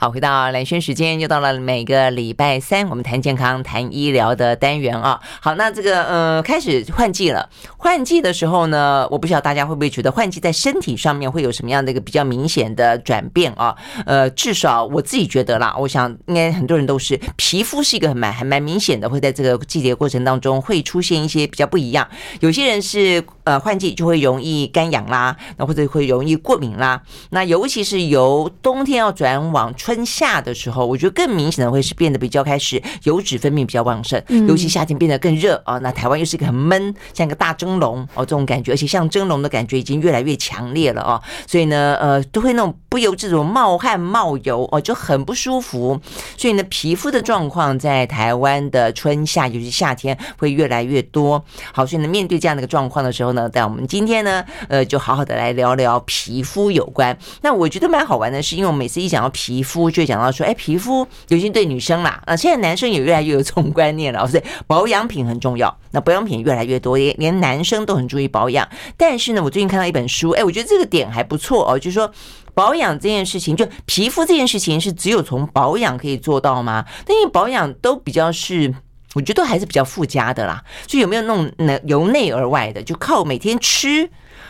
好，回到蓝轩时间，又到了每个礼拜三，我们谈健康、谈医疗的单元啊。好，那这个呃，开始换季了。换季的时候呢，我不知道大家会不会觉得换季在身体上面会有什么样的一个比较明显的转变啊？呃，至少我自己觉得啦，我想应该很多人都是皮肤是一个很蛮还蛮明显的，会在这个季节过程当中会出现一些比较不一样。有些人是呃换季就会容易干痒啦，那或者会容易过敏啦。那尤其是由冬天要转往春。夏的时候，我觉得更明显的会是变得比较开始油脂分泌比较旺盛，尤其夏天变得更热啊。那台湾又是一个很闷，像一个大蒸笼哦，这种感觉，而且像蒸笼的感觉已经越来越强烈了哦。所以呢，呃，都会那种不由自主冒汗冒油哦，就很不舒服。所以呢，皮肤的状况在台湾的春夏，尤其夏天会越来越多。好，所以呢，面对这样的一个状况的时候呢，但我们今天呢，呃，就好好的来聊聊皮肤有关。那我觉得蛮好玩的是，因为我每次一讲到皮肤，就讲到说，哎，皮肤尤其对女生啦，啊，现在男生也越来越有这种观念了，所以保养品很重要。那保养品越来越多，连连男生都很注意保养。但是呢，我最近看到一本书，哎，我觉得这个点还不错哦，就是说保养这件事情，就皮肤这件事情是只有从保养可以做到吗？但因为保养都比较是，我觉得还是比较附加的啦。所以有没有那种由内而外的，就靠每天吃？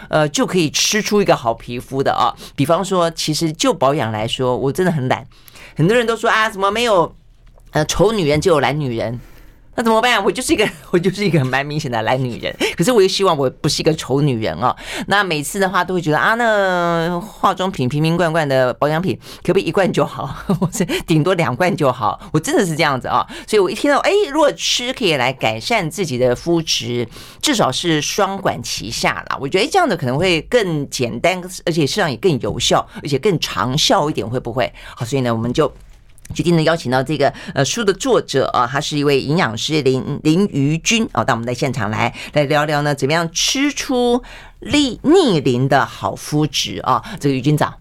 呃，就可以吃出一个好皮肤的啊。比方说，其实就保养来说，我真的很懒。很多人都说啊，怎么没有呃丑女人，就有懒女人。那怎么办？我就是一个，我就是一个蛮明显的懒女人。可是我又希望我不是一个丑女人哦。那每次的话都会觉得啊，那化妆品瓶瓶罐罐的保养品，可不可以一罐就好？或者顶多两罐就好？我真的是这样子啊。所以我一听到哎，如果吃可以来改善自己的肤质，至少是双管齐下啦。我觉得这样的可能会更简单，而且实际上也更有效，而且更长效一点，会不会？好，所以呢，我们就。决定呢，邀请到这个呃书的作者啊，他是一位营养师林林瑜君啊，到我们的现场来来聊聊呢，怎么样吃出逆逆龄的好肤质啊？这个瑜君长。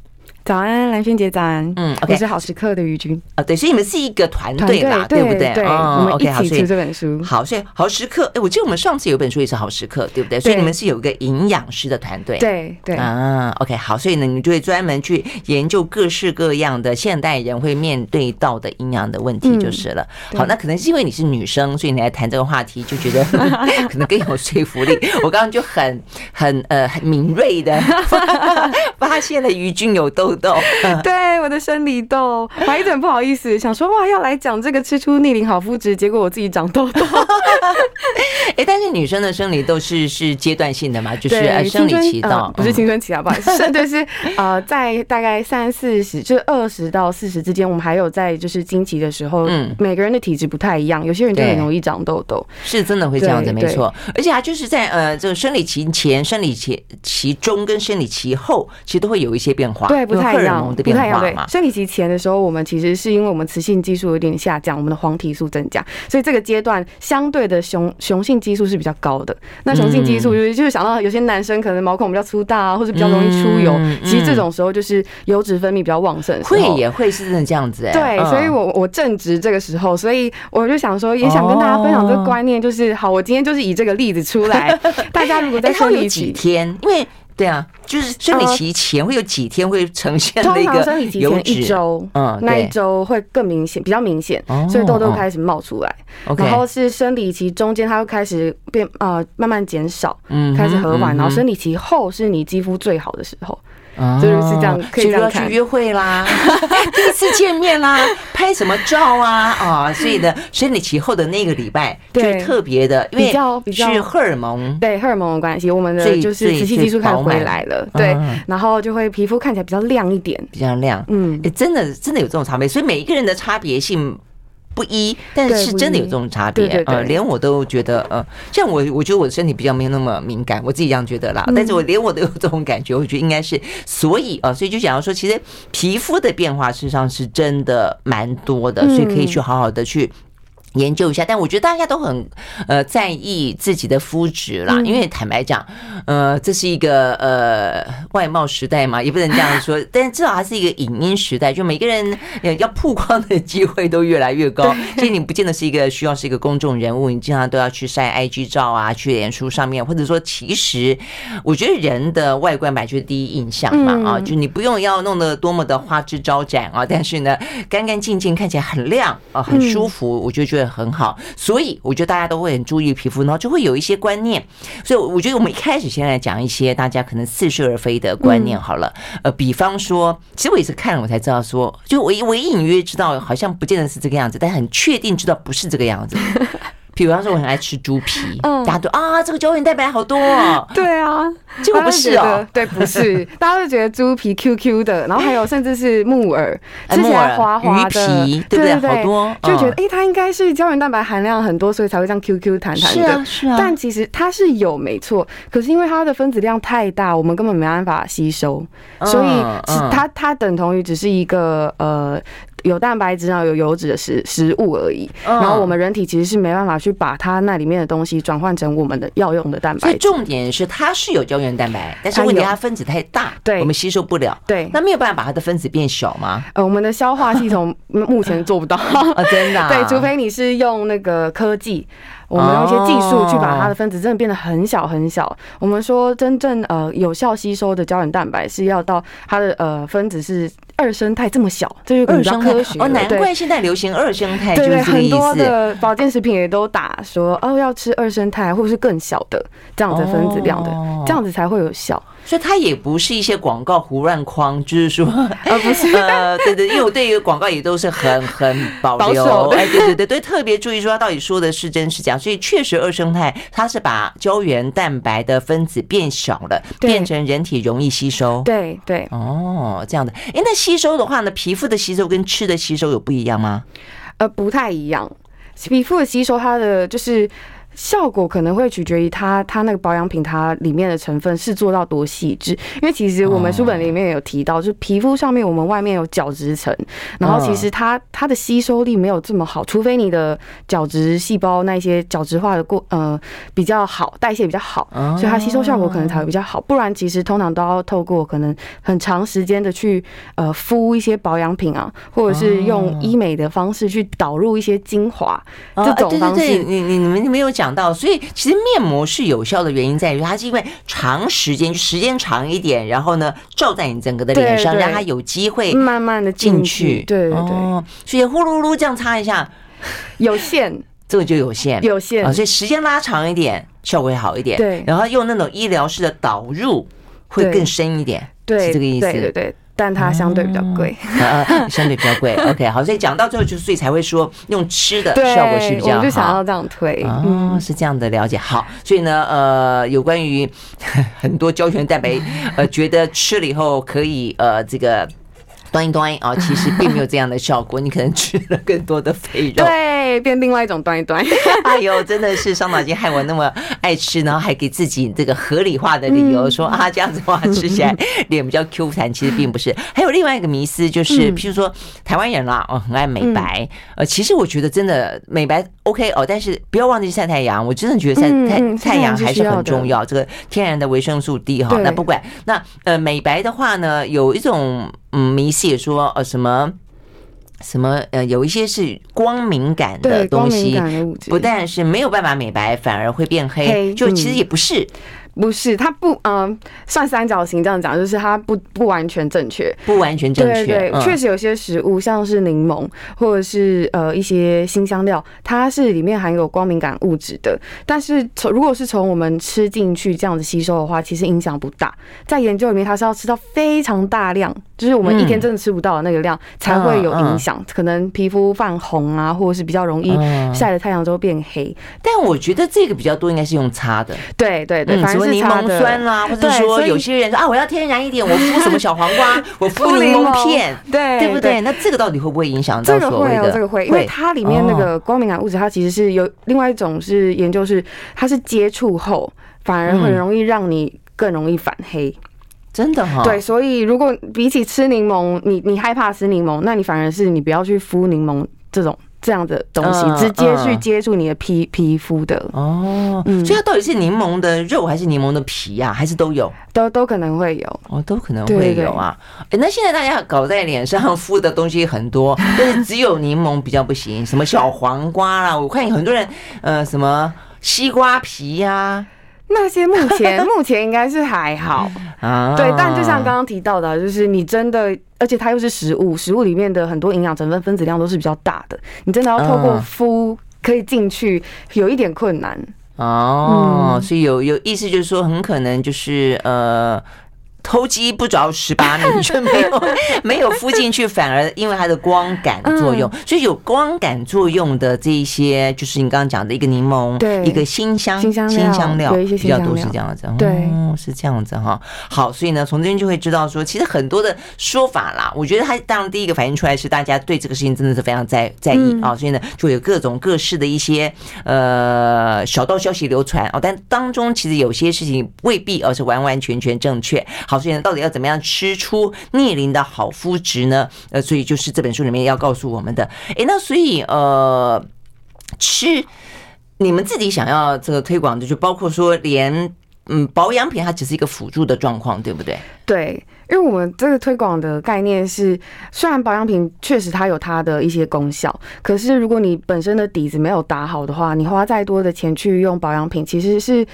早安，蓝轩姐早安。嗯，我是好时刻的于君啊，对，所以你们是一个团队啦，对不对？对，我们一起出这本书。好，所以好时刻，哎，我记得我们上次有本书也是好时刻，对不对？所以你们是有一个营养师的团队，对对啊。OK，好，所以呢，你就会专门去研究各式各样的现代人会面对到的营养的问题，就是了。好，那可能是因为你是女生，所以你来谈这个话题就觉得 可能更有说服力。我刚刚就很很呃很敏锐的 发现了于君有痘痘。对，我的生理痘，我还一直很不好意思，想说哇，要来讲这个吃出逆龄好肤质，结果我自己长痘痘。哎，但是女生的生理痘是是阶段性的嘛？就是生理期到，不是青春期啊，不好意思，是就是呃，在大概三四十，就是二十到四十之间，我们还有在就是经期的时候，嗯，每个人的体质不太一样，有些人就很容易长痘痘，是真的会这样子，没错。而且啊就是在呃这个生理期前、生理期期中跟生理期后，其实都会有一些变化，对，不太一样。不太一样，对。生理期前的时候，我们其实是因为我们雌性激素有点下降，我们的黄体素增加，所以这个阶段相对的雄雄性激素是比较高的。那雄性激素就是就是想到有些男生可能毛孔比较粗大啊，或者比较容易出油，其实这种时候就是油脂分泌比较旺盛。会也会是真的这样子哎。对，所以我我正值这个时候，所以我就想说，也想跟大家分享这个观念，就是好，我今天就是以这个例子出来，大家如果在生理期天，因为。对啊，就是生理期前会有几天会呈现那个生理期前一周，嗯，那一周会更明显，比较明显，所以痘痘开始冒出来。然后是生理期中间，它会开始变，呃，慢慢减少，嗯，开始和缓。然后生理期后是你肌肤最好的时候。就是是这样，可以这样去约会啦，第一次见面啦，拍什么照啊啊！所以呢，生理期后的那个礼拜就是特别的，因为比较比较。是荷尔蒙，对荷尔蒙的关系，我们的就是雌性激素开始回来了，对，然后就会皮肤看起来比较亮一点，比较亮，嗯，真的真的有这种差别，所以每一个人的差别性。不一，但是真的有这种差别，呃，连我都觉得，呃，像我，我觉得我的身体比较没有那么敏感，我自己这样觉得啦。但是我连我都有这种感觉，我觉得应该是，所以呃，所以就想要说，其实皮肤的变化事实上是真的蛮多的，所以可以去好好的去。研究一下，但我觉得大家都很呃在意自己的肤质啦，因为坦白讲，呃，这是一个呃外貌时代嘛，也不能这样说，但是至少还是一个影音时代，就每个人要曝光的机会都越来越高。其实你不见得是一个需要是一个公众人物，你经常都要去晒 IG 照啊，去脸书上面，或者说，其实我觉得人的外观本来就是第一印象嘛，啊，就你不用要弄得多么的花枝招展啊，但是呢，干干净净看起来很亮啊，很舒服，我就觉得。很好，所以我觉得大家都会很注意皮肤，然后就会有一些观念。所以我觉得我们一开始先来讲一些大家可能似是而非的观念好了。呃，比方说，其实我也是看了我才知道说，就我我隐约知道好像不见得是这个样子，但很确定知道不是这个样子。比方说，我很爱吃猪皮，嗯大家都啊，这个胶原蛋白好多哦。对啊，结果不是哦，对，不是，大家都觉得猪皮 Q Q 的，然后还有甚至是木耳，吃起来滑滑的，鱼皮，对不对？好多，就觉得哎，它应该是胶原蛋白含量很多，所以才会这样 Q Q 弹弹的。是啊，是啊。但其实它是有没错，可是因为它的分子量太大，我们根本没办法吸收，所以它它等同于只是一个呃。有蛋白质，然后有油脂的食食物而已。然后我们人体其实是没办法去把它那里面的东西转换成我们的要用的蛋白。所以重点是它是有胶原蛋白，但是问题它分子太大，对，我们吸收不了。对，那没有办法把它的分子变小吗？呃，我们的消化系统目前做不到啊，真的。对，除非你是用那个科技。我们用一些技术去把它的分子真的变得很小很小。我们说真正呃有效吸收的胶原蛋白是要到它的呃分子是二生态这么小，这就比较科学。哦，难怪现在流行二生态，对对，很多的保健食品也都打说哦要吃二生态或者是更小的这样子分子量的，这样子才会有效。所以它也不是一些广告胡乱框，就是说，呃，不是，呃，对对，因为我对于广告也都是很很保留，哎，对对对对，特别注意说它到底说的是真是假。所以确实二生态它是把胶原蛋白的分子变小了，变成人体容易吸收。对对，哦，这样的。哎，那吸收的话呢，皮肤的吸收跟吃的吸收有不一样吗？呃，不太一样。皮肤的吸收，它的就是。效果可能会取决于它，它那个保养品它里面的成分是做到多细致。因为其实我们书本里面有提到，就是皮肤上面我们外面有角质层，然后其实它它的吸收力没有这么好，除非你的角质细胞那些角质化的过呃比较好，代谢比较好，所以它吸收效果可能才会比较好。不然其实通常都要透过可能很长时间的去呃敷一些保养品啊，或者是用医美的方式去导入一些精华这种方式。你你你们没有讲。到，所以其实面膜是有效的原因在于，它是因为长时间，就时间长一点，然后呢，照在你整个的脸上，让它有机会慢慢的进去。对对对，所以呼噜噜这样擦一下，有限，这个就有限，有限啊，所以时间拉长一点，效果会好一点。对，然后用那种医疗式的导入会更深一点，对，是这个意思。对对对。但它相对比较贵，嗯，相对比较贵。OK，好，所以讲到最后，就所以才会说用吃的效果是比较好。我就想要这样推，嗯，是这样的了解。好，所以呢，呃，有关于很多胶原蛋白，呃，觉得吃了以后可以，呃，这个。端一端啊，其实并没有这样的效果，你可能吃了更多的肥肉，对，变另外一种端一端。哎呦，真的是伤脑筋，害我那么爱吃，然后还给自己这个合理化的理由，说啊这样子的话吃起来 脸比较 Q 弹，其实并不是。还有另外一个迷思，就是譬如说台湾人啦，哦，很爱美白，呃，其实我觉得真的美白 OK 哦，但是不要忘记晒太阳，我真的觉得晒太太阳还是很重要，这个天然的维生素 D 哈。那不管那呃美白的话呢，有一种。嗯，迷思也说呃什么什么呃，有一些是光敏感的东西，不但是没有办法美白，反而会变黑，黑就其实也不是。不是，它不，嗯、呃，算三角形这样讲，就是它不不完全正确，不完全正确。对，确实有些食物，像是柠檬或者是呃一些新香料，它是里面含有光敏感物质的。但是从如果是从我们吃进去这样子吸收的话，其实影响不大。在研究里面，它是要吃到非常大量，就是我们一天真的吃不到的那个量，才会有影响，可能皮肤泛红啊，或者是比较容易晒了太阳之后变黑。但我觉得这个比较多，应该是用擦的。对对对，反正。柠檬酸啦，或者说有些人说啊，我要天然一点，我敷什么小黄瓜，我敷柠檬片，对对不对？那这个到底会不会影响到所谓的？这个会，因为它里面那个光敏感物质，它其实是有另外一种是研究是，它是接触后反而很容易让你更容易反黑，真的哈？对，所以如果比起吃柠檬，你你害怕吃柠檬，那你反而是你不要去敷柠檬这种。这样的东西，嗯、直接去接触你的皮皮肤的。哦，嗯，所以它到底是柠檬的肉还是柠檬的皮呀、啊？还是都有？都都可能会有。哦，都可能会有啊。哎，那现在大家搞在脸上敷的东西很多，但是只有柠檬比较不行。什么小黄瓜啦，我看有很多人，呃，什么西瓜皮呀、啊。那些目前 目前应该是还好啊，对，但就像刚刚提到的，就是你真的，而且它又是食物，食物里面的很多营养成分分子量都是比较大的，你真的要透过敷可以进去，有一点困难哦。所以有有意思就是说，很可能就是呃。偷鸡不着十八 米，却没有 没有敷进去，反而因为它的光感作用，所以有光感作用的这一些，就是你刚刚讲的一个柠檬，对，一个辛香辛香料，比较多是这样子，对，是这样子哈。好，所以呢，从这边就会知道说，其实很多的说法啦，我觉得它当然第一个反映出来是大家对这个事情真的是非常在在意啊，所以呢，就有各种各式的一些呃小道消息流传哦，但当中其实有些事情未必而是完完全全正确。好，到底要怎么样吃出逆龄的好肤质呢？呃，所以就是这本书里面要告诉我们的。诶，那所以呃，吃你们自己想要这个推广的，就包括说连嗯保养品，它只是一个辅助的状况，对不对？对，因为我们这个推广的概念是，虽然保养品确实它有它的一些功效，可是如果你本身的底子没有打好的话，你花再多的钱去用保养品，其实是。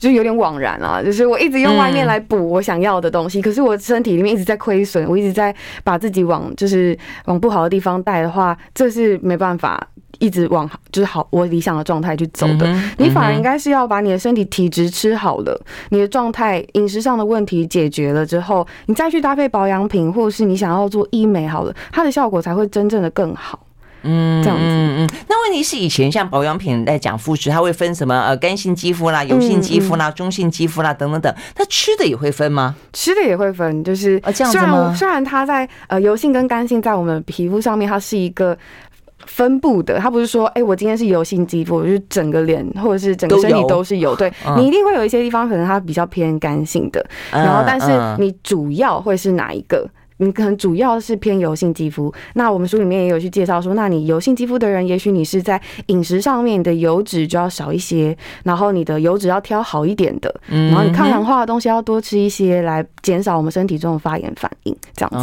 就有点枉然啊，就是我一直用外面来补我想要的东西，可是我身体里面一直在亏损，我一直在把自己往就是往不好的地方带的话，这是没办法一直往就是好我理想的状态去走的。你反而应该是要把你的身体体质吃好了，你的状态饮食上的问题解决了之后，你再去搭配保养品，或者是你想要做医美好了，它的效果才会真正的更好。嗯，这样子，嗯嗯，那问题是以前像保养品来讲肤质，它会分什么呃干性肌肤啦、油性肌肤啦、中性肌肤啦等等等，它吃的也会分吗？吃的也会分，就是这样子吗？虽然虽然它在呃油性跟干性在我们皮肤上面它是一个分布的，它不是说哎、欸、我今天是油性肌肤，我就是整个脸或者是整个身体都是油，对，你一定会有一些地方可能它比较偏干性的，然后但是你主要会是哪一个？你可能主要是偏油性肌肤，那我们书里面也有去介绍说，那你油性肌肤的人，也许你是在饮食上面你的油脂就要少一些，然后你的油脂要挑好一点的，然后你抗氧化的东西要多吃一些，来减少我们身体中的发炎反应，这样子。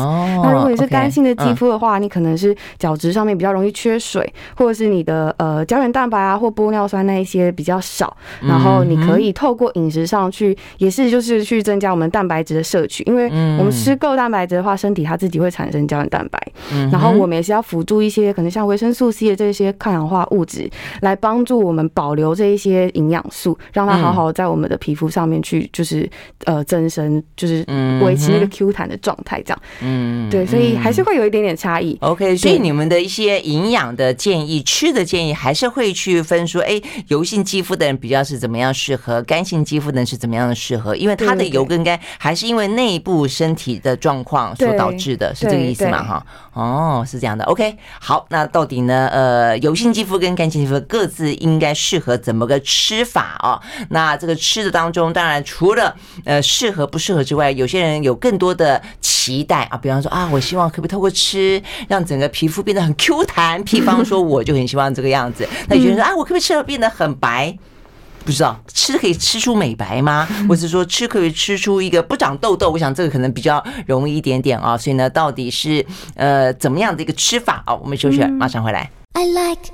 那如果你是干性的肌肤的话，你可能是角质上面比较容易缺水，或者是你的呃胶原蛋白啊或玻尿酸那一些比较少，然后你可以透过饮食上去，也是就是去增加我们蛋白质的摄取，因为我们吃够蛋白质的话，身体它自己会产生胶原蛋白，嗯然后我们也是要辅助一些可能像维生素 C 的这些抗氧化物质，来帮助我们保留这一些营养素，让它好好在我们的皮肤上面去就是呃增生，就是维持那个 Q 弹的状态，这样。嗯，对，所以还是会有一点点差异。OK，所以你们的一些营养的建议、吃的建议，还是会去分说，哎，油性肌肤的人比较是怎么样适合，干性肌肤的人是怎么样的适合，因为它的油跟干还是因为内部身体的状况所导致的，是这个意思嘛？哈，哦，是这样的。OK，好，那到底呢？呃，油性肌肤跟干性肌肤各自应该适合怎么个吃法啊？那这个吃的当中，当然除了呃适合不适合之外，有些人有更多的期待啊，比方说啊，我希望可不可以透过吃让整个皮肤变得很 Q 弹？比方说，我就很希望这个样子。那有些人说啊，我可不可以吃了变得很白？不知道吃可以吃出美白吗？或者说吃可以吃出一个不长痘痘？我想这个可能比较容易一点点啊。所以呢，到底是呃怎么样的一个吃法啊？我们休息，马上回来。I like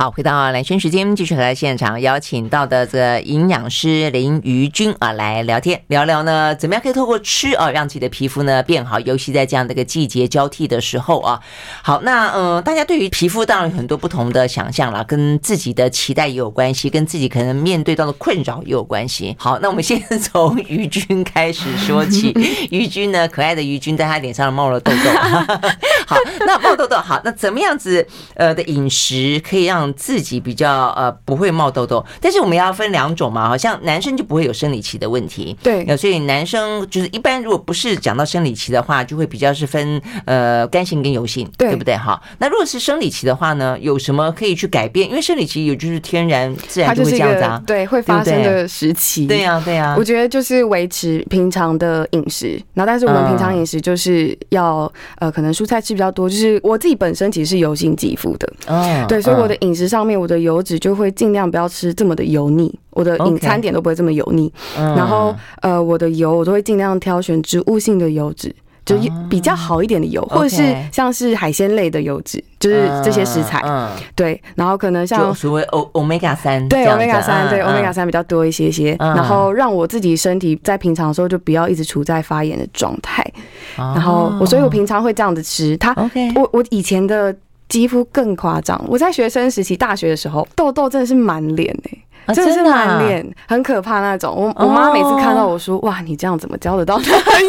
好，回到蓝轩时间，继续和来现场邀请到的这个营养师林瑜君啊来聊天聊聊呢，怎么样可以透过吃啊让自己的皮肤呢变好，尤其在这样的一个季节交替的时候啊。好，那呃，大家对于皮肤当然有很多不同的想象啦，跟自己的期待也有关系，跟自己可能面对到的困扰也有关系。好，那我们先从瑜君开始说起。瑜君呢，可爱的瑜君，在他脸上冒了痘痘。好，那冒痘痘好，那怎么样子呃的饮食可以让自己比较呃不会冒痘痘？但是我们要分两种嘛，好像男生就不会有生理期的问题，对，所以男生就是一般如果不是讲到生理期的话，就会比较是分呃干性跟油性，对，对不对？哈，那如果是生理期的话呢，有什么可以去改变？因为生理期有就是天然自然就会这样子啊，对，会发生的时期，对呀，对呀。我觉得就是维持平常的饮食，然后但是我们平常饮食就是要呃可能蔬菜吃比较多，就是我自己本身其实是油性肌肤的，嗯，对，所以我的饮食上面我的油脂就会尽量不要吃这么的油腻，我的饮餐点都不会这么油腻，然后呃我的油我都会尽量挑选植物性的油脂。就比较好一点的油，或者是像是海鲜类的油脂，就是这些食材，对。然后可能像所谓欧欧米伽三，对欧米伽三，对欧米伽三比较多一些些。然后让我自己身体在平常的时候就不要一直处在发炎的状态。然后我，所以我平常会这样子吃。它，我我以前的肌肤更夸张。我在学生时期，大学的时候，痘痘真的是满脸哎，真的是满脸，很可怕那种。我我妈每次看到我说，哇，你这样怎么交得到男朋友？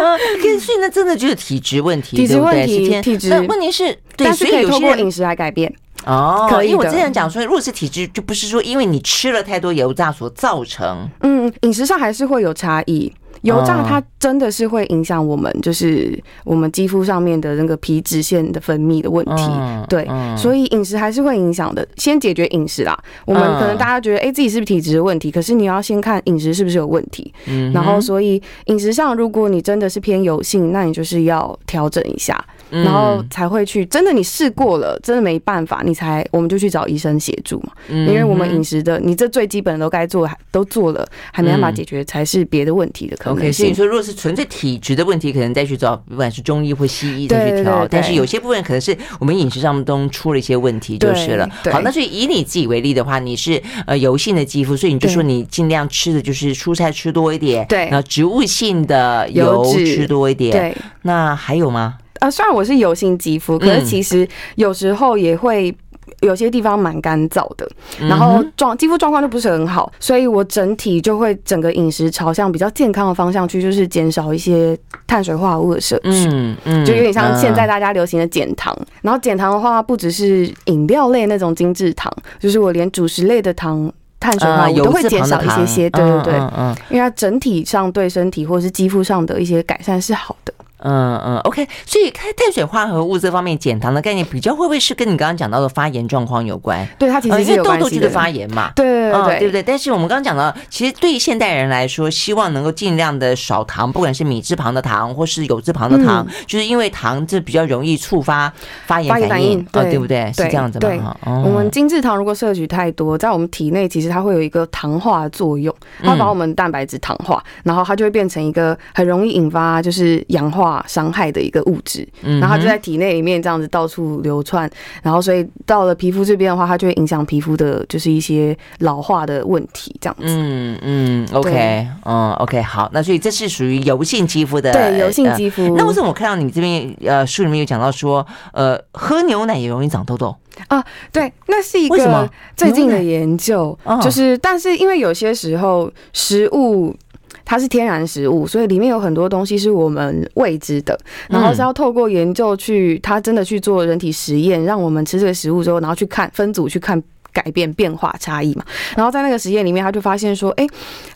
嗯，所以那真的就是体质问题，体质问题，体质。那问题是，对，但是可以通过饮食来改变哦。可以，因为我之前讲说，如果是体质，就不是说因为你吃了太多油炸所造成。嗯，饮食上还是会有差异。油炸它真的是会影响我们，就是我们肌肤上面的那个皮脂腺的分泌的问题。对，所以饮食还是会影响的。先解决饮食啦。我们可能大家觉得，哎，自己是不是体质的问题？可是你要先看饮食是不是有问题。嗯然后，所以饮食上，如果你真的是偏油性，那你就是要调整一下。然后才会去，真的你试过了，真的没办法，你才我们就去找医生协助嘛。因为我们饮食的，你这最基本的都该做，都做了，还没办法解决，才是别的问题的可能性。OK，所以说，如果是纯粹体质的问题，可能再去找，不管是中医或西医再去调。但是有些部分可能是我们饮食上中出了一些问题，就是了。好，那所以以你自己为例的话，你是呃油性的肌肤，所以你就说你尽量吃的就是蔬菜吃多一点，对，然后植物性的油吃多一点。对，那还有吗？啊，虽然我是油性肌肤，可是其实有时候也会有些地方蛮干燥的，然后状肌肤状况就不是很好，所以我整体就会整个饮食朝向比较健康的方向去，就是减少一些碳水化合物的摄取，嗯嗯，就有点像现在大家流行的减糖。然后减糖的话，不只是饮料类那种精致糖，就是我连主食类的糖、碳水化合物都会减少一些些，对对对，嗯，因为它整体上对身体或者是肌肤上的一些改善是好的。嗯嗯，OK，所以开碳水化合物这方面减糖的概念比较会不会是跟你刚刚讲到的发炎状况有关？对，它其实因为痘痘就是发炎嘛，对对对，对不对？但是我们刚刚讲到，其实对于现代人来说，希望能够尽量的少糖，不管是米字旁的糖或是有字旁的糖，就是因为糖这比较容易触发发炎反应，对对不对？是这样子吗？我们精制糖如果摄取太多，在我们体内其实它会有一个糖化作用，它把我们蛋白质糖化，然后它就会变成一个很容易引发就是氧化伤害的一个。物质，然后它就在体内里面这样子到处流窜，然后所以到了皮肤这边的话，它就会影响皮肤的，就是一些老化的问题，这样子。嗯嗯，OK，嗯 OK，好，那所以这是属于油性肌肤的，对，油性肌肤。那为什么我看到你这边呃书里面有讲到说，呃，喝牛奶也容易长痘痘啊？对，那是一个最近的研究，就是但是因为有些时候食物。它是天然食物，所以里面有很多东西是我们未知的，然后是要透过研究去，它真的去做人体实验，让我们吃这个食物之后，然后去看分组去看改变变化差异嘛。然后在那个实验里面，他就发现说，哎，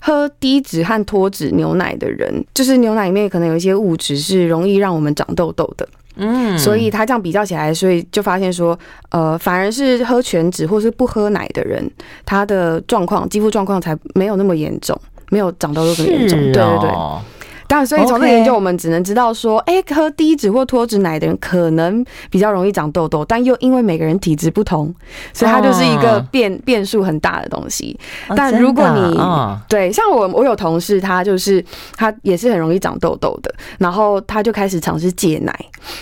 喝低脂和脱脂牛奶的人，就是牛奶里面可能有一些物质是容易让我们长痘痘的。嗯，所以他这样比较起来，所以就发现说，呃，反而是喝全脂或是不喝奶的人，他的状况肌肤状况才没有那么严重。没有长痘痘这么严重，对对对。当然，所以从这研究，我们只能知道说，哎，喝低脂或脱脂奶的人可能比较容易长痘痘，但又因为每个人体质不同，所以它就是一个变变数很大的东西。但如果你对像我，我有同事，他就是他也是很容易长痘痘的，然后他就开始尝试戒奶。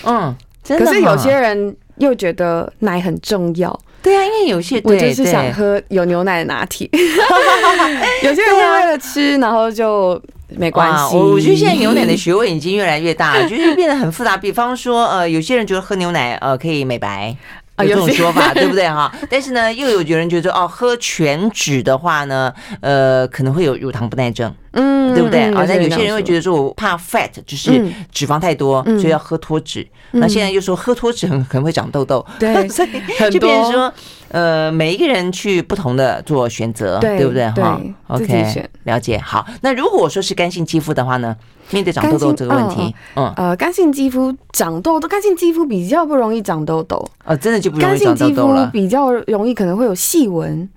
嗯，可是有些人又觉得奶很重要。对啊，因为有些我就是想喝有牛奶的拿铁，有些人会为了吃，然后就没关系。我觉得现在牛奶的学问已经越来越大了，就是变得很复杂。比方说，呃，有些人觉得喝牛奶呃可以美白。有这种说法，对不对哈？但是呢，又有有人觉得哦，喝全脂的话呢，呃，可能会有乳糖不耐症。嗯，对不对啊？那有些人会觉得，得说我怕 fat，就是脂肪太多，所以要喝脱脂。那现在又说喝脱脂很可能会长痘痘，对，所以就变成说，呃，每一个人去不同的做选择，对不对？哈，OK，了解。好，那如果说是干性肌肤的话呢？面对长痘痘这个问题，嗯，呃，干性肌肤长痘痘，干性肌肤比较不容易长痘痘，呃，真的就不容易长痘痘了。比较容易可能会有细纹。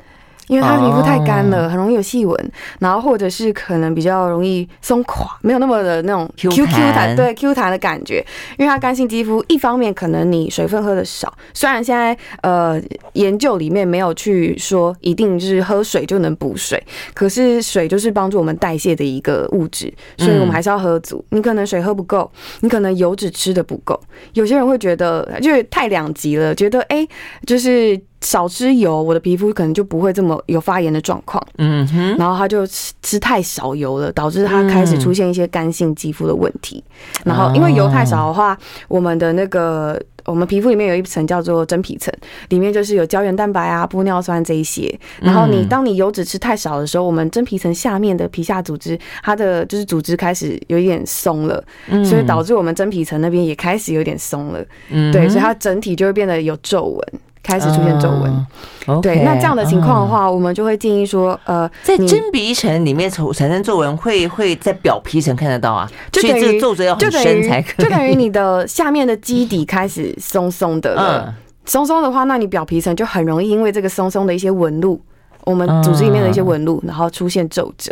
因为它皮肤太干了，很容易有细纹，然后或者是可能比较容易松垮，没有那么的那种 Q Q 弹，对 Q 弹的感觉。因为它干性肌肤，一方面可能你水分喝的少，虽然现在呃研究里面没有去说一定就是喝水就能补水，可是水就是帮助我们代谢的一个物质，所以我们还是要喝足。你可能水喝不够，你可能油脂吃的不够，有些人会觉得就是太两极了，觉得哎就是。少吃油，我的皮肤可能就不会这么有发炎的状况。嗯哼，然后他就吃吃太少油了，导致他开始出现一些干性肌肤的问题。然后因为油太少的话，我们的那个我们皮肤里面有一层叫做真皮层，里面就是有胶原蛋白啊、玻尿酸这一些。然后你当你油脂吃太少的时候，我们真皮层下面的皮下组织，它的就是组织开始有一点松了，所以导致我们真皮层那边也开始有点松了。嗯，对，所以它整体就会变得有皱纹。开始出现皱纹，uh, okay, 对，那这样的情况的话，uh, 我们就会建议说，呃，在真皮层里面产产生皱纹，会会在表皮层看得到啊，就等于皱褶要很深才可以，就等于你的下面的基底开始松松的了，松松的话，那你表皮层就很容易因为这个松松的一些纹路，我们组织里面的一些纹路，然后出现皱褶。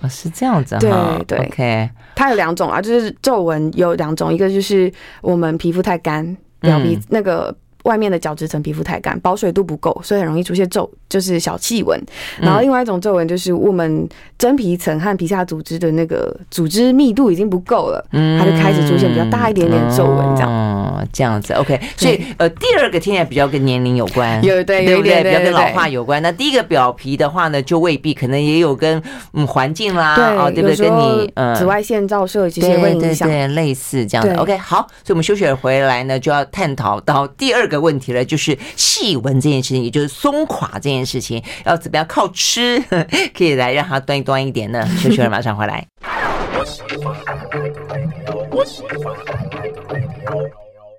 啊，是这样子，对对，OK，它有两种啊，就是皱纹有两种，一个就是我们皮肤太干，表皮那个。外面的角质层皮肤太干，保水度不够，所以很容易出现皱，就是小细纹。然后另外一种皱纹就是我们真皮层和皮下组织的那个组织密度已经不够了，它就开始出现比较大一点点皱纹，这样。哦，这样子，OK。所以呃，第二个听起来比较跟年龄有关，有对，对不对？比较跟老化有关。那第一个表皮的话呢，就未必，可能也有跟嗯环境啦，哦，对不对？跟你嗯紫外线照射其实也会影响，对，类似这样的。OK，好，所以我们休息回来呢，就要探讨到第二个。的问题了，就是细纹这件事情，也就是松垮这件事情，要怎么样靠吃 可以来让它端一端一点呢？休息了，马上回来。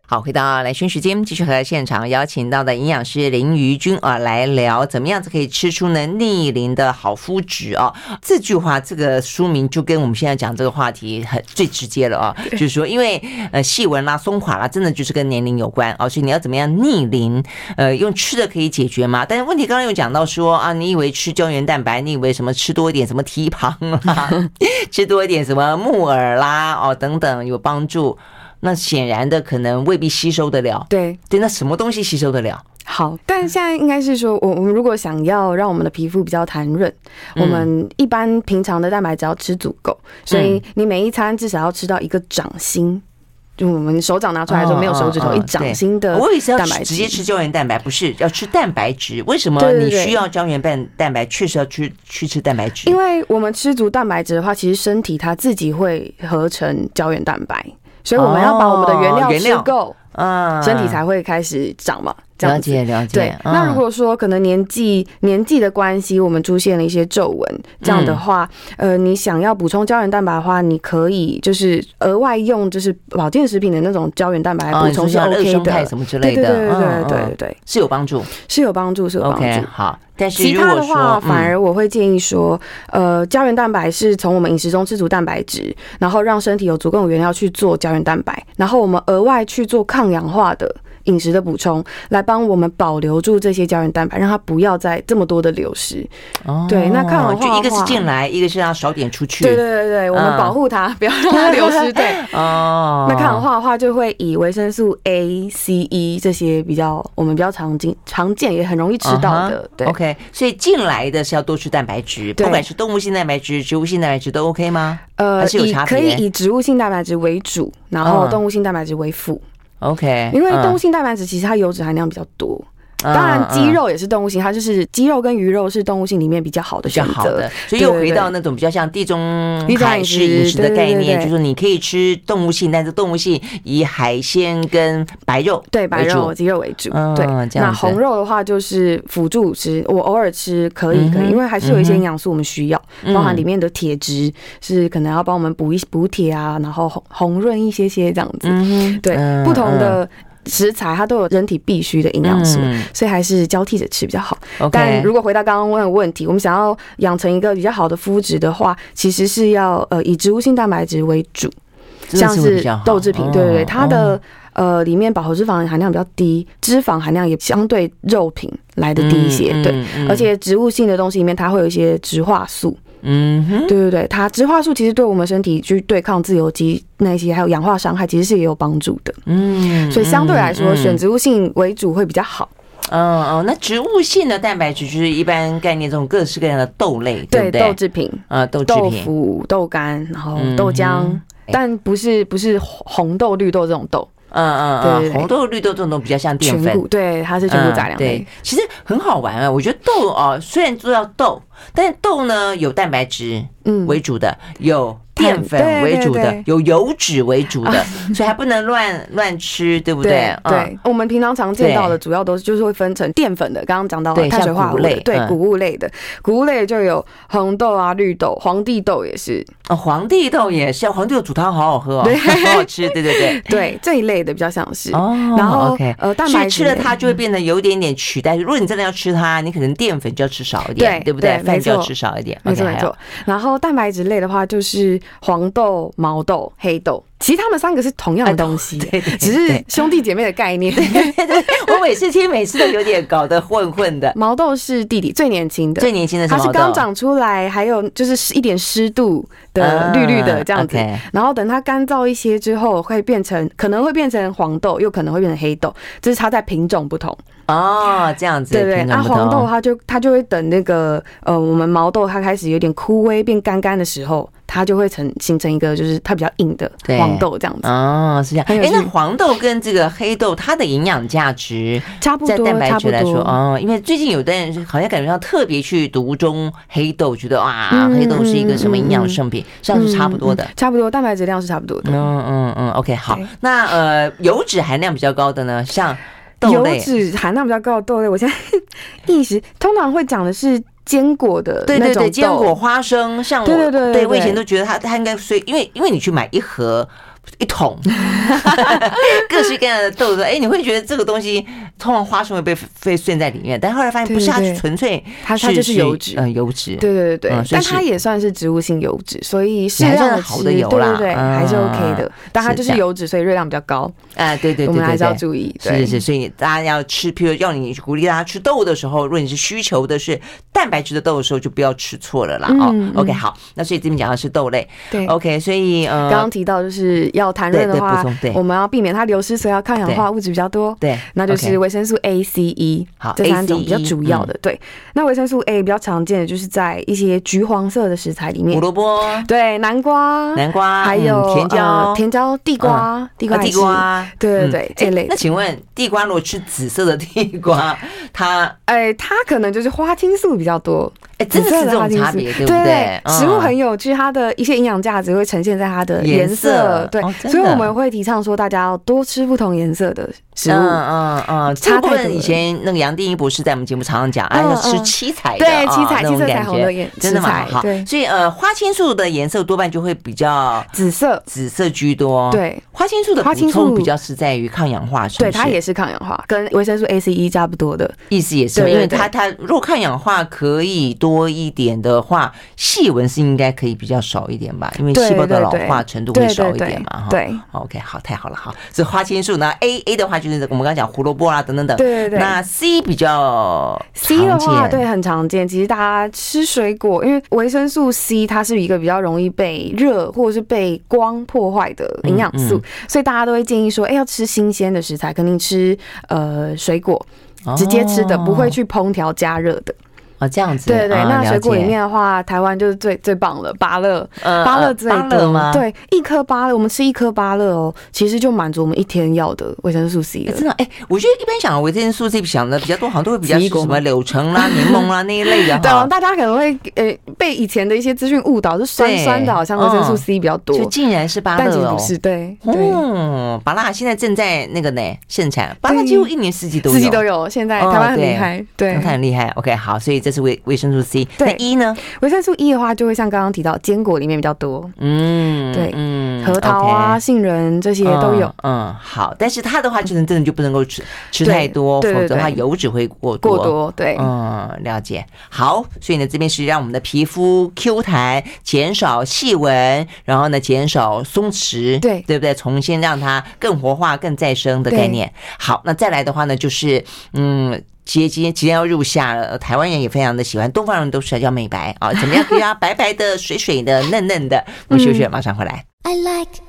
好，回到来轩时间，继续和现场邀请到的营养师林瑜君啊，来聊怎么样子可以吃出呢逆龄的好肤质啊。这句话，这个书名就跟我们现在讲这个话题很最直接了啊，就是说，因为呃细纹啦、松垮啦，真的就是跟年龄有关啊，所以你要怎么样逆龄？呃，用吃的可以解决吗？但是问题刚刚有讲到说啊，你以为吃胶原蛋白，你以为什么吃多一点什么蹄膀啦，吃多一点什么木耳啦哦等等有帮助。那显然的，可能未必吸收得了。对对，那什么东西吸收得了？好，但现在应该是说，我我们如果想要让我们的皮肤比较弹润，我们一般平常的蛋白质要吃足够，所以你每一餐至少要吃到一个掌心，就我们手掌拿出来的时候没有手指头一掌心的。我以为是要直接吃胶原蛋白，不是要吃蛋白质？为什么你需要胶原蛋蛋白？确实要去去吃蛋白质，因为我们吃足蛋白质的话，其实身体它自己会合成胶原蛋白。所以我们要把我们的原料吃够，嗯，身体才会开始长嘛。了解了解。对，那如果说可能年纪年纪的关系，我们出现了一些皱纹，这样的话，呃，你想要补充胶原蛋白的话，你可以就是额外用就是保健食品的那种胶原蛋白来补充是 OK 的，什么之类的，对对对对对对，是有帮助，是有帮助，是有帮助。好。但是其他的话，反而我会建议说，呃，胶原蛋白是从我们饮食中吃足蛋白质，然后让身体有足够的原料去做胶原蛋白，然后我们额外去做抗氧化的。饮食的补充来帮我们保留住这些胶原蛋白，让它不要再这么多的流失。哦，对，那抗氧化的话，就一个是进来，一个是要少点出去。对对对对，我们保护它，不要让它流失。对，哦，那抗氧化的话，就会以维生素 A、C、E 这些比较我们比较常见、常见也很容易吃到的。对，OK，所以进来的是要多吃蛋白质，不管是动物性蛋白质、植物性蛋白质都 OK 吗？呃，还是有差别？可以以植物性蛋白质为主，然后动物性蛋白质为辅。OK，因为动物性蛋白质其实它油脂含量比较多，当然鸡肉也是动物性，它就是鸡肉跟鱼肉是动物性里面比较好的选择。所以又回到那种比较像地中海式饮食的概念，就是你可以吃动物性，但是动物性以海鲜跟白肉对白肉鸡肉为主。对，那红肉的话就是辅助吃，我偶尔吃可以可以，因为还是有一些营养素我们需要，包含里面的铁质是可能要帮我们补一补铁啊，然后红红润一些些这样子。对，不同的。食材它都有人体必需的营养素，嗯、所以还是交替着吃比较好。但如果回到刚刚问的问题，我们想要养成一个比较好的肤质的话，其实是要呃以植物性蛋白质为主，像是豆制品，对对对，它的呃里面饱和脂肪含量比较低，脂肪含量也相对肉品来的低一些，对，而且植物性的东西里面它会有一些植化素。嗯哼，对对对，它植化素其实对我们身体去对抗自由基那些还有氧化伤害，其实是也有帮助的。嗯，所以相对来说，选植物性为主会比较好。嗯哦，那植物性的蛋白质就是一般概念这种各式各样的豆类，对？豆制品啊，豆制品、豆腐、豆干，然后豆浆，但不是不是红豆、绿豆这种豆。嗯嗯嗯，红豆、绿豆这种比较像淀粉，对，它是全部杂粮。对，其实很好玩啊，我觉得豆哦，虽然做到豆，但是豆呢有蛋白质为主的，有。淀粉为主的，有油脂为主的，所以还不能乱乱吃，对不对？对，我们平常常见到的主要都是就是会分成淀粉的，刚刚讲到的碳水化合物类，对，谷物类的，谷物类就有红豆啊、绿豆、黄帝豆也是。哦，黄帝豆也是，黄帝豆煮汤好好喝哦，好好吃，对对对，对 这一类的比较像是。哦，然后呃，蛋白吃了它就会变得有一点点取代。如果你真的要吃它，你可能淀粉就要吃少一点，对不对？饭就要吃少一点，没错没错。然后蛋白质类的话就是。黄豆、毛豆、黑豆，其实他们三个是同样的东西，对，只是兄弟姐妹的概念。我每次听，每次都有点搞得混混的。毛豆是弟弟，最年轻的，最年轻的，它是刚长出来，还有就是一点湿度的绿绿的这样子。然后等它干燥一些之后，会变成可能会变成黄豆，又可能会变成黑豆，这是它在品种不同。哦，这样子，对对。那黄豆它就它就会等那个呃，我们毛豆它开始有点枯萎变干干的时候。它就会成形成一个，就是它比较硬的黄豆这样子哦，是这样。哎，那黄豆跟这个黑豆，它的营养价值差不多，在蛋白质来说哦，因为最近有的人好像感觉到特别去独中黑豆，觉得哇，黑豆是一个什么营养圣品，这样是差不多的，差不多，蛋白质量是差不多的。嗯嗯嗯，OK，好。那呃，油脂含量比较高的呢，像豆类，油脂含量比较高的豆类，我现在意识通常会讲的是。坚果的对对对，坚果花生，像我对对对，对我以前都觉得它它应该所以因为因为你去买一盒。一桶，各式各样的豆子，哎，你会觉得这个东西通常花生会被被碎在里面，但后来发现不是，它是纯粹它它就是油脂，嗯，油脂，对对对。对，但它也算是植物性油脂，所以适量的好的油啦，对对对，还是 OK 的，但它就是油脂，所以热量比较高，哎，对对对，我们还是要注意，是是是，所以大家要吃，譬如要你鼓励大家吃豆的时候，如果你是需求的是蛋白质的豆的时候，就不要吃错了啦，哦，OK，好，那所以这边讲的是豆类，对，OK，所以呃，刚刚提到就是要。谈论的话，我们要避免它流失，所以要抗氧化物质比较多。对，那就是维生素 A、C、E，好，这三种比较主要的。对，那维生素 A 比较常见的就是在一些橘黄色的食材里面，胡萝卜，对，南瓜，南瓜，还有甜椒，甜椒，地瓜，地瓜，地瓜，对对对，这类。那请问，地瓜如果吃紫色的地瓜，它，哎，它可能就是花青素比较多。哎，真的是这种差别，对不对？食物很有趣，它的一些营养价值会呈现在它的颜色。对，所以我们会提倡说，大家要多吃不同颜色的食物。嗯嗯嗯，这部分以前那个杨定一博士在我们节目常常讲，哎，要吃七彩的，对，七彩，七色彩虹的颜，真的蛮好。对，所以呃，花青素的颜色多半就会比较紫色，紫色居多。对，花青素的补充比较是在于抗氧化？对，它也是抗氧化，跟维生素 A、C、E 差不多的意思也是，因为它它如果抗氧化可以多一点的。的话，细纹是应该可以比较少一点吧，因为细胞的老化程度会少一点嘛，哈。对，OK，好，太好了，好。所以花青素呢，A A 的话就是我们刚刚讲胡萝卜啊，等等等。对对对。那 C 比较 C 的话，对，很常见。其实大家吃水果，因为维生素 C 它是一个比较容易被热或者是被光破坏的营养素，所以大家都会建议说，哎，要吃新鲜的食材，肯定吃呃水果，直接吃的，不会去烹调加热的。哦，这样子。对对那水果里面的话，台湾就是最最棒了，芭乐，嗯、芭乐最多吗？对，一颗芭乐，我们吃一颗芭乐哦，其实就满足我们一天要的维生素 C 了。真的，哎，我觉得一般想维生素 C 想的比较多，好像都会比较什么 柳橙啦、柠檬啦那一类的。对啊，大家可能会呃被以前的一些资讯误导，就酸酸的，好像维生素 C 比较多，就竟然是芭乐哦，但其实不是，对对。嗯，芭乐现在正在那个呢盛产，芭乐几乎一年四季都有，四季都有。现在台湾很厉害，对，台湾很厉害。OK，好，所以这是维维生素 C。对，那 E 呢？维生素 E 的话，就会像刚刚提到，坚果里面比较多。嗯，对，嗯，核桃啊、杏仁这些都有。嗯，好，但是它的话，就是真的就不能够吃吃太多，否则的话油脂会过多。过多，对，嗯，了解。好，所以呢，这边是让我们的皮肤 Q 弹，减少细纹，然后呢，减少松弛，对，对不对？重新让它更活化、更再生的概念。好，那再来的话呢，就是嗯。接今天即将要入夏了，台湾人也非常的喜欢，东方人都是叫美白啊，怎么样可以让白白的、水水的、嫩嫩的？我们休息，马上回来。I like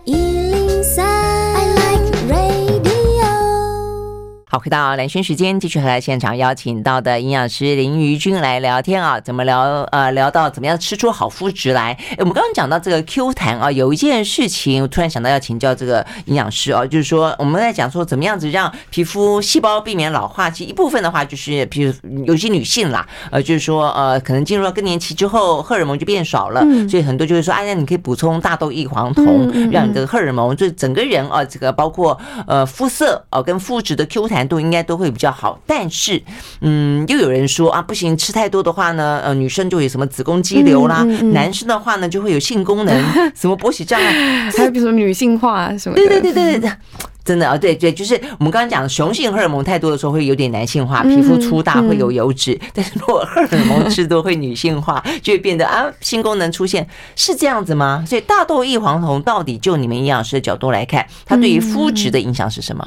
好，回到蓝轩时间，继续和来现场邀请到的营养师林瑜君来聊天啊，怎么聊？呃，聊到怎么样吃出好肤质来？诶，我们刚刚讲到这个 Q 弹啊，有一件事情，我突然想到要请教这个营养师啊，就是说我们在讲说怎么样子让皮肤细胞避免老化，其实一部分的话就是，比如有些女性啦，呃，就是说呃，可能进入了更年期之后，荷尔蒙就变少了，所以很多就会说，哎呀，你可以补充大豆异黄酮，让你的荷尔蒙就整个人啊，这个包括呃肤色哦跟肤质的 Q 弹。难度应该都会比较好，但是，嗯，又有人说啊，不行，吃太多的话呢，呃，女生就有什么子宫肌瘤啦，嗯嗯嗯、男生的话呢，就会有性功能 什么勃起障碍，还有比如说女性化什么的。对对对对对，真的啊，对对，就是我们刚刚讲雄性荷尔蒙太多的时候会有点男性化，皮肤粗大会有油脂，但是如果荷尔蒙吃多会女性化，就会变得啊性功能出现，是这样子吗？所以大豆异黄酮到底就你们营养师的角度来看，它对于肤质的影响是什么？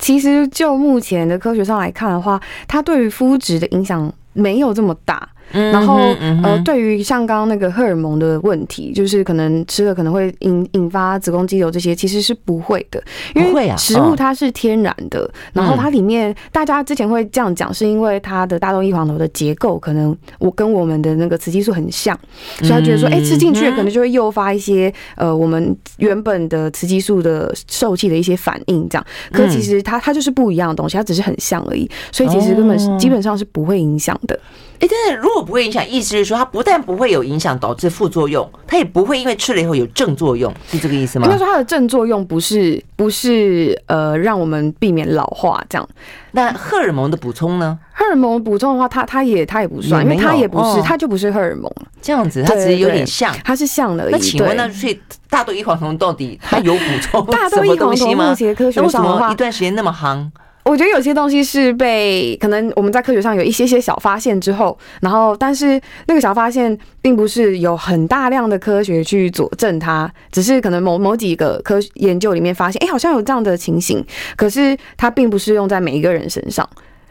其实就目前的科学上来看的话，它对于肤质的影响没有这么大。然后呃，对于像刚刚那个荷尔蒙的问题，就是可能吃了可能会引引发子宫肌瘤这些，其实是不会的，因为食物它是天然的。然后它里面大家之前会这样讲，是因为它的大豆异黄酮的结构可能我跟我们的那个雌激素很像，所以他觉得说，哎，吃进去可能就会诱发一些呃我们原本的雌激素的受气的一些反应，这样。可其实它它就是不一样的东西，它只是很像而已，所以其实根本基本上是不会影响的。哎，但是如果不会影响，意思是说它不但不会有影响，导致副作用，它也不会因为吃了以后有正作用，是这个意思吗？应该说它的正作用不是不是呃让我们避免老化这样。那荷尔蒙的补充呢？荷尔蒙补充的话，它它也它也不算，因为它也不是，它就不是荷尔蒙这样子，它只是有点像，它是像的。那请问，那所以大豆异黄酮到底它有补充大豆异黄酮吗？目前科学上的话，一段时间那么夯？我觉得有些东西是被可能我们在科学上有一些些小发现之后，然后但是那个小发现并不是有很大量的科学去佐证它，只是可能某某几个科研究里面发现，哎，好像有这样的情形，可是它并不是用在每一个人身上。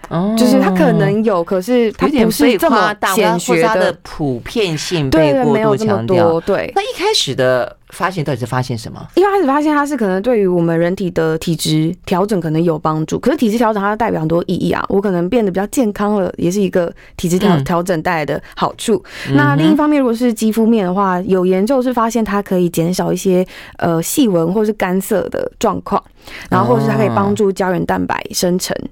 哦，就是它可能有，可是它不是这么显学的普遍性被过度强调。对，那一开始的。发现到底是发现什么？一开始发现它是可能对于我们人体的体质调整可能有帮助，可是体质调整它代表很多意义啊。我可能变得比较健康了，也是一个体质调调整带来的好处。嗯、那另一方面，如果是肌肤面的话，有研究是发现它可以减少一些呃细纹或是干涩的状况，然后或者是它可以帮助胶原蛋白生成。哦，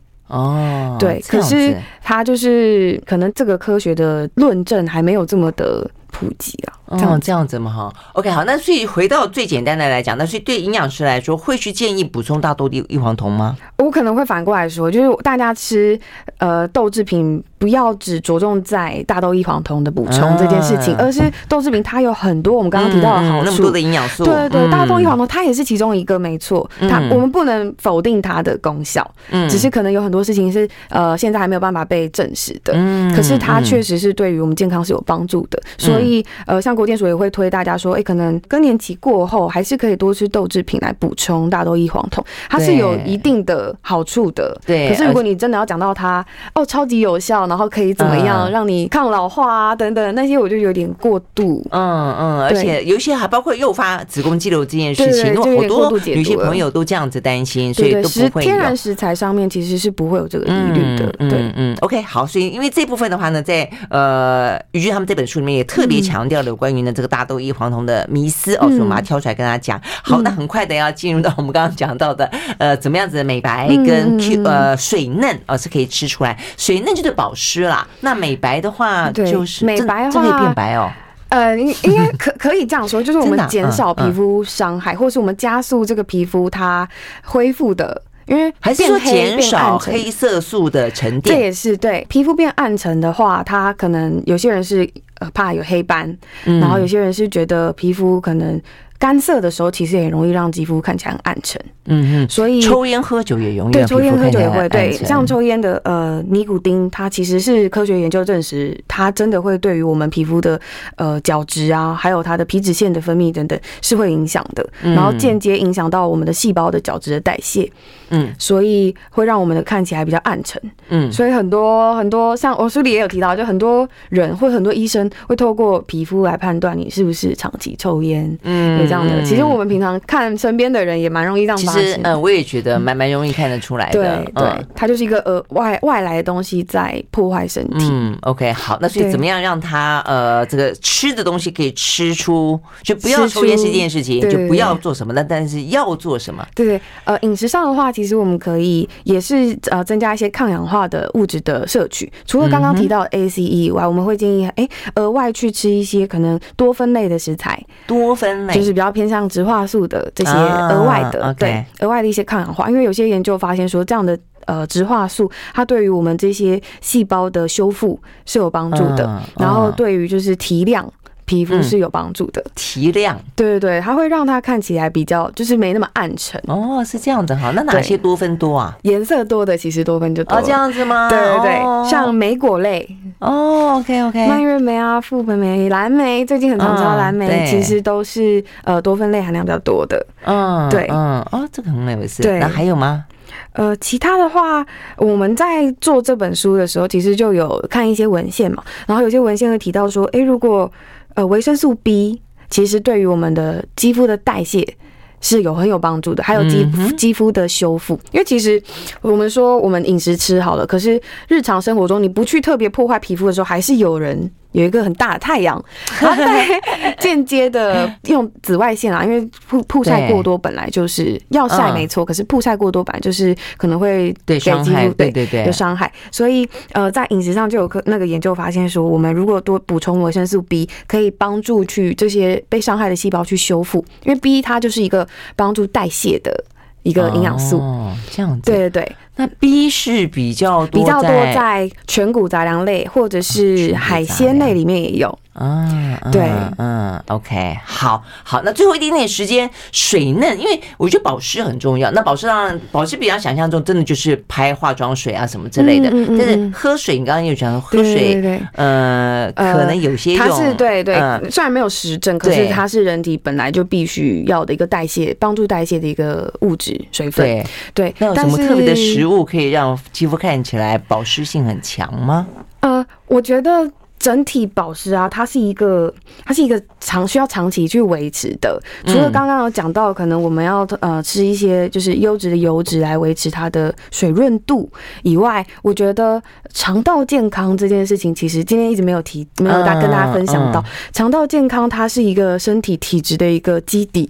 对，可是它就是可能这个科学的论证还没有这么的普及啊。这样这样子嘛哈，OK 好，那所以回到最简单的来讲，那所以对营养师来说，会去建议补充大豆异异黄酮吗？我可能会反过来说，就是大家吃呃豆制品，不要只着重在大豆异黄酮的补充这件事情，而是豆制品它有很多我们刚刚提到的好处，那么多的营养素。对对对，大豆异黄酮它也是其中一个，没错。它我们不能否定它的功效，嗯，只是可能有很多事情是呃现在还没有办法被证实的，嗯，可是它确实是对于我们健康是有帮助的，所以呃像。国健所也会推大家说，哎，可能更年期过后还是可以多吃豆制品来补充大豆异黄酮，它是有一定的好处的。对，可是如果你真的要讲到它，哦，超级有效，药，然后可以怎么样让你抗老化啊等等那些，我就有点过度。嗯嗯，而且有一些还包括诱发子宫肌瘤这件事情，因为好多女性朋友都这样子担心，所以都不会。天然食材上面其实是不会有这个疑虑的。对，嗯，OK，好，所以因为这部分的话呢，在呃于军他们这本书里面也特别强调了关于呢这个大豆异黄酮的迷思哦，所以我们要挑出来跟大家讲。好，那很快的要进入到我们刚刚讲到的呃怎么样子的美白跟 Q 呃水嫩啊是可以吃出来，水嫩就是保湿啦。那美白的话就是美白的话可以变白哦。呃，应应该可可以这样说，就是我们减少皮肤伤害，或是我们加速这个皮肤它恢复的。因为还是说减少黑色素的沉淀，这也是对皮肤变暗沉的话，它可能有些人是呃怕有黑斑，然后有些人是觉得皮肤可能。干涩的时候，其实也容易让肌肤看起来很暗沉。嗯嗯，所以抽烟喝酒也容易。对，抽烟喝酒也会。对，像抽烟的呃尼古丁，它其实是科学研究证实，它真的会对于我们皮肤的呃角质啊，还有它的皮脂腺的分泌等等是会影响的，然后间接影响到我们的细胞的角质的代谢。嗯，所以会让我们的看起来比较暗沉。嗯，所以很多很多像我书里也有提到，就很多人或很多医生会透过皮肤来判断你是不是长期抽烟。嗯。这样的，其实我们平常看身边的人也蛮容易这样发现。其实，嗯，我也觉得蛮蛮容易看得出来的。对对，它就是一个呃外外来的东西在破坏身体。嗯，OK，好，那所以怎么样让它呃这个吃的东西可以吃出，就不要抽烟是一件事情，就不要做什么，那但是要做什么？对对，呃，饮食上的话，其实我们可以也是呃增加一些抗氧化的物质的摄取。除了刚刚提到 ACE 以外，我们会建议哎额外去吃一些可能多酚类的食材，多酚类就是。比较偏向植化素的这些额外的，对额外的一些抗氧化，因为有些研究发现说，这样的呃植化素，它对于我们这些细胞的修复是有帮助的，然后对于就是提亮。皮肤是有帮助的，提亮，对对对，它会让它看起来比较就是没那么暗沉。哦，是这样子哈，那哪些多酚多啊？颜色多的其实多酚就多。哦，这样子吗？对对对，像莓果类，哦，OK OK，蔓越莓啊、覆盆莓、蓝莓，最近很常吃到蓝莓，其实都是呃多酚类含量比较多的。嗯，对，嗯，哦，这个很有意思。对，那还有吗？呃，其他的话，我们在做这本书的时候，其实就有看一些文献嘛，然后有些文献会提到说，哎，如果呃，维生素 B 其实对于我们的肌肤的代谢是有很有帮助的，还有肌肌肤的修复。因为其实我们说我们饮食吃好了，可是日常生活中你不去特别破坏皮肤的时候，还是有人。有一个很大的太阳，然后在间接的 用紫外线啊，因为曝曝晒过多本来就是要晒没错，可是曝晒过多本来就是可能会对肌肤对对对有伤害，所以呃在饮食上就有个那个研究发现说，我们如果多补充维生素 B，可以帮助去这些被伤害的细胞去修复，因为 B 它就是一个帮助代谢的一个营养素，哦，这样子，对对对。那 B 是比较多比较多在全谷杂粮类或者是海鲜类里面也有。嗯，对，嗯，OK，好，好，那最后一点点时间，水嫩，因为我觉得保湿很重要。那保湿当然，保湿比较想象中，真的就是拍化妆水啊什么之类的。但是喝水，你刚刚有讲喝水，呃，可能有些用。它是对对，虽然没有实证，可是它是人体本来就必须要的一个代谢，帮助代谢的一个物质，水分。对对。那有什么特别的食物物可以让肌肤看起来保湿性很强吗？呃，我觉得。整体保湿啊，它是一个，它是一个长需要长期去维持的。除了刚刚有讲到，可能我们要呃吃一些就是优质的油脂来维持它的水润度以外，我觉得肠道健康这件事情，其实今天一直没有提，没有大跟大家分享到。肠道健康它是一个身体体质的一个基底，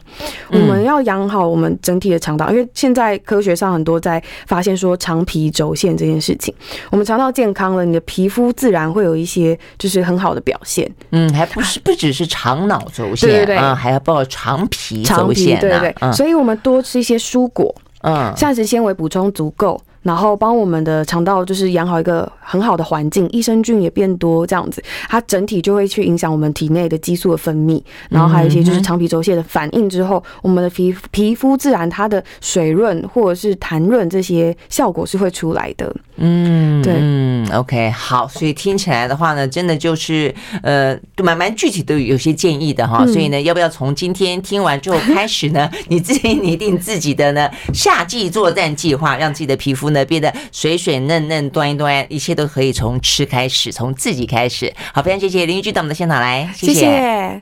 我们要养好我们整体的肠道，因为现在科学上很多在发现说肠皮轴线这件事情，我们肠道健康了，你的皮肤自然会有一些。就是很好的表现，嗯，还不是不只是肠脑轴线，对对对，啊，还要包括肠皮轴线，对对对，所以我们多吃一些蔬果，嗯，膳食纤维补充足够。然后帮我们的肠道就是养好一个很好的环境，益生菌也变多，这样子，它整体就会去影响我们体内的激素的分泌，然后还有一些就是肠皮轴线的反应之后，我们的皮皮肤自然它的水润或者是弹润这些效果是会出来的。嗯，对，嗯，OK，好，所以听起来的话呢，真的就是呃，蛮蛮具体的有些建议的哈，所以呢，要不要从今天听完之后开始呢，你自己拟定自己的呢夏季作战计划，让自己的皮肤。呢变得水水嫩嫩、端一端，一切都可以从吃开始，从自己开始。好，非常谢谢林玉君到我们的现场来，谢谢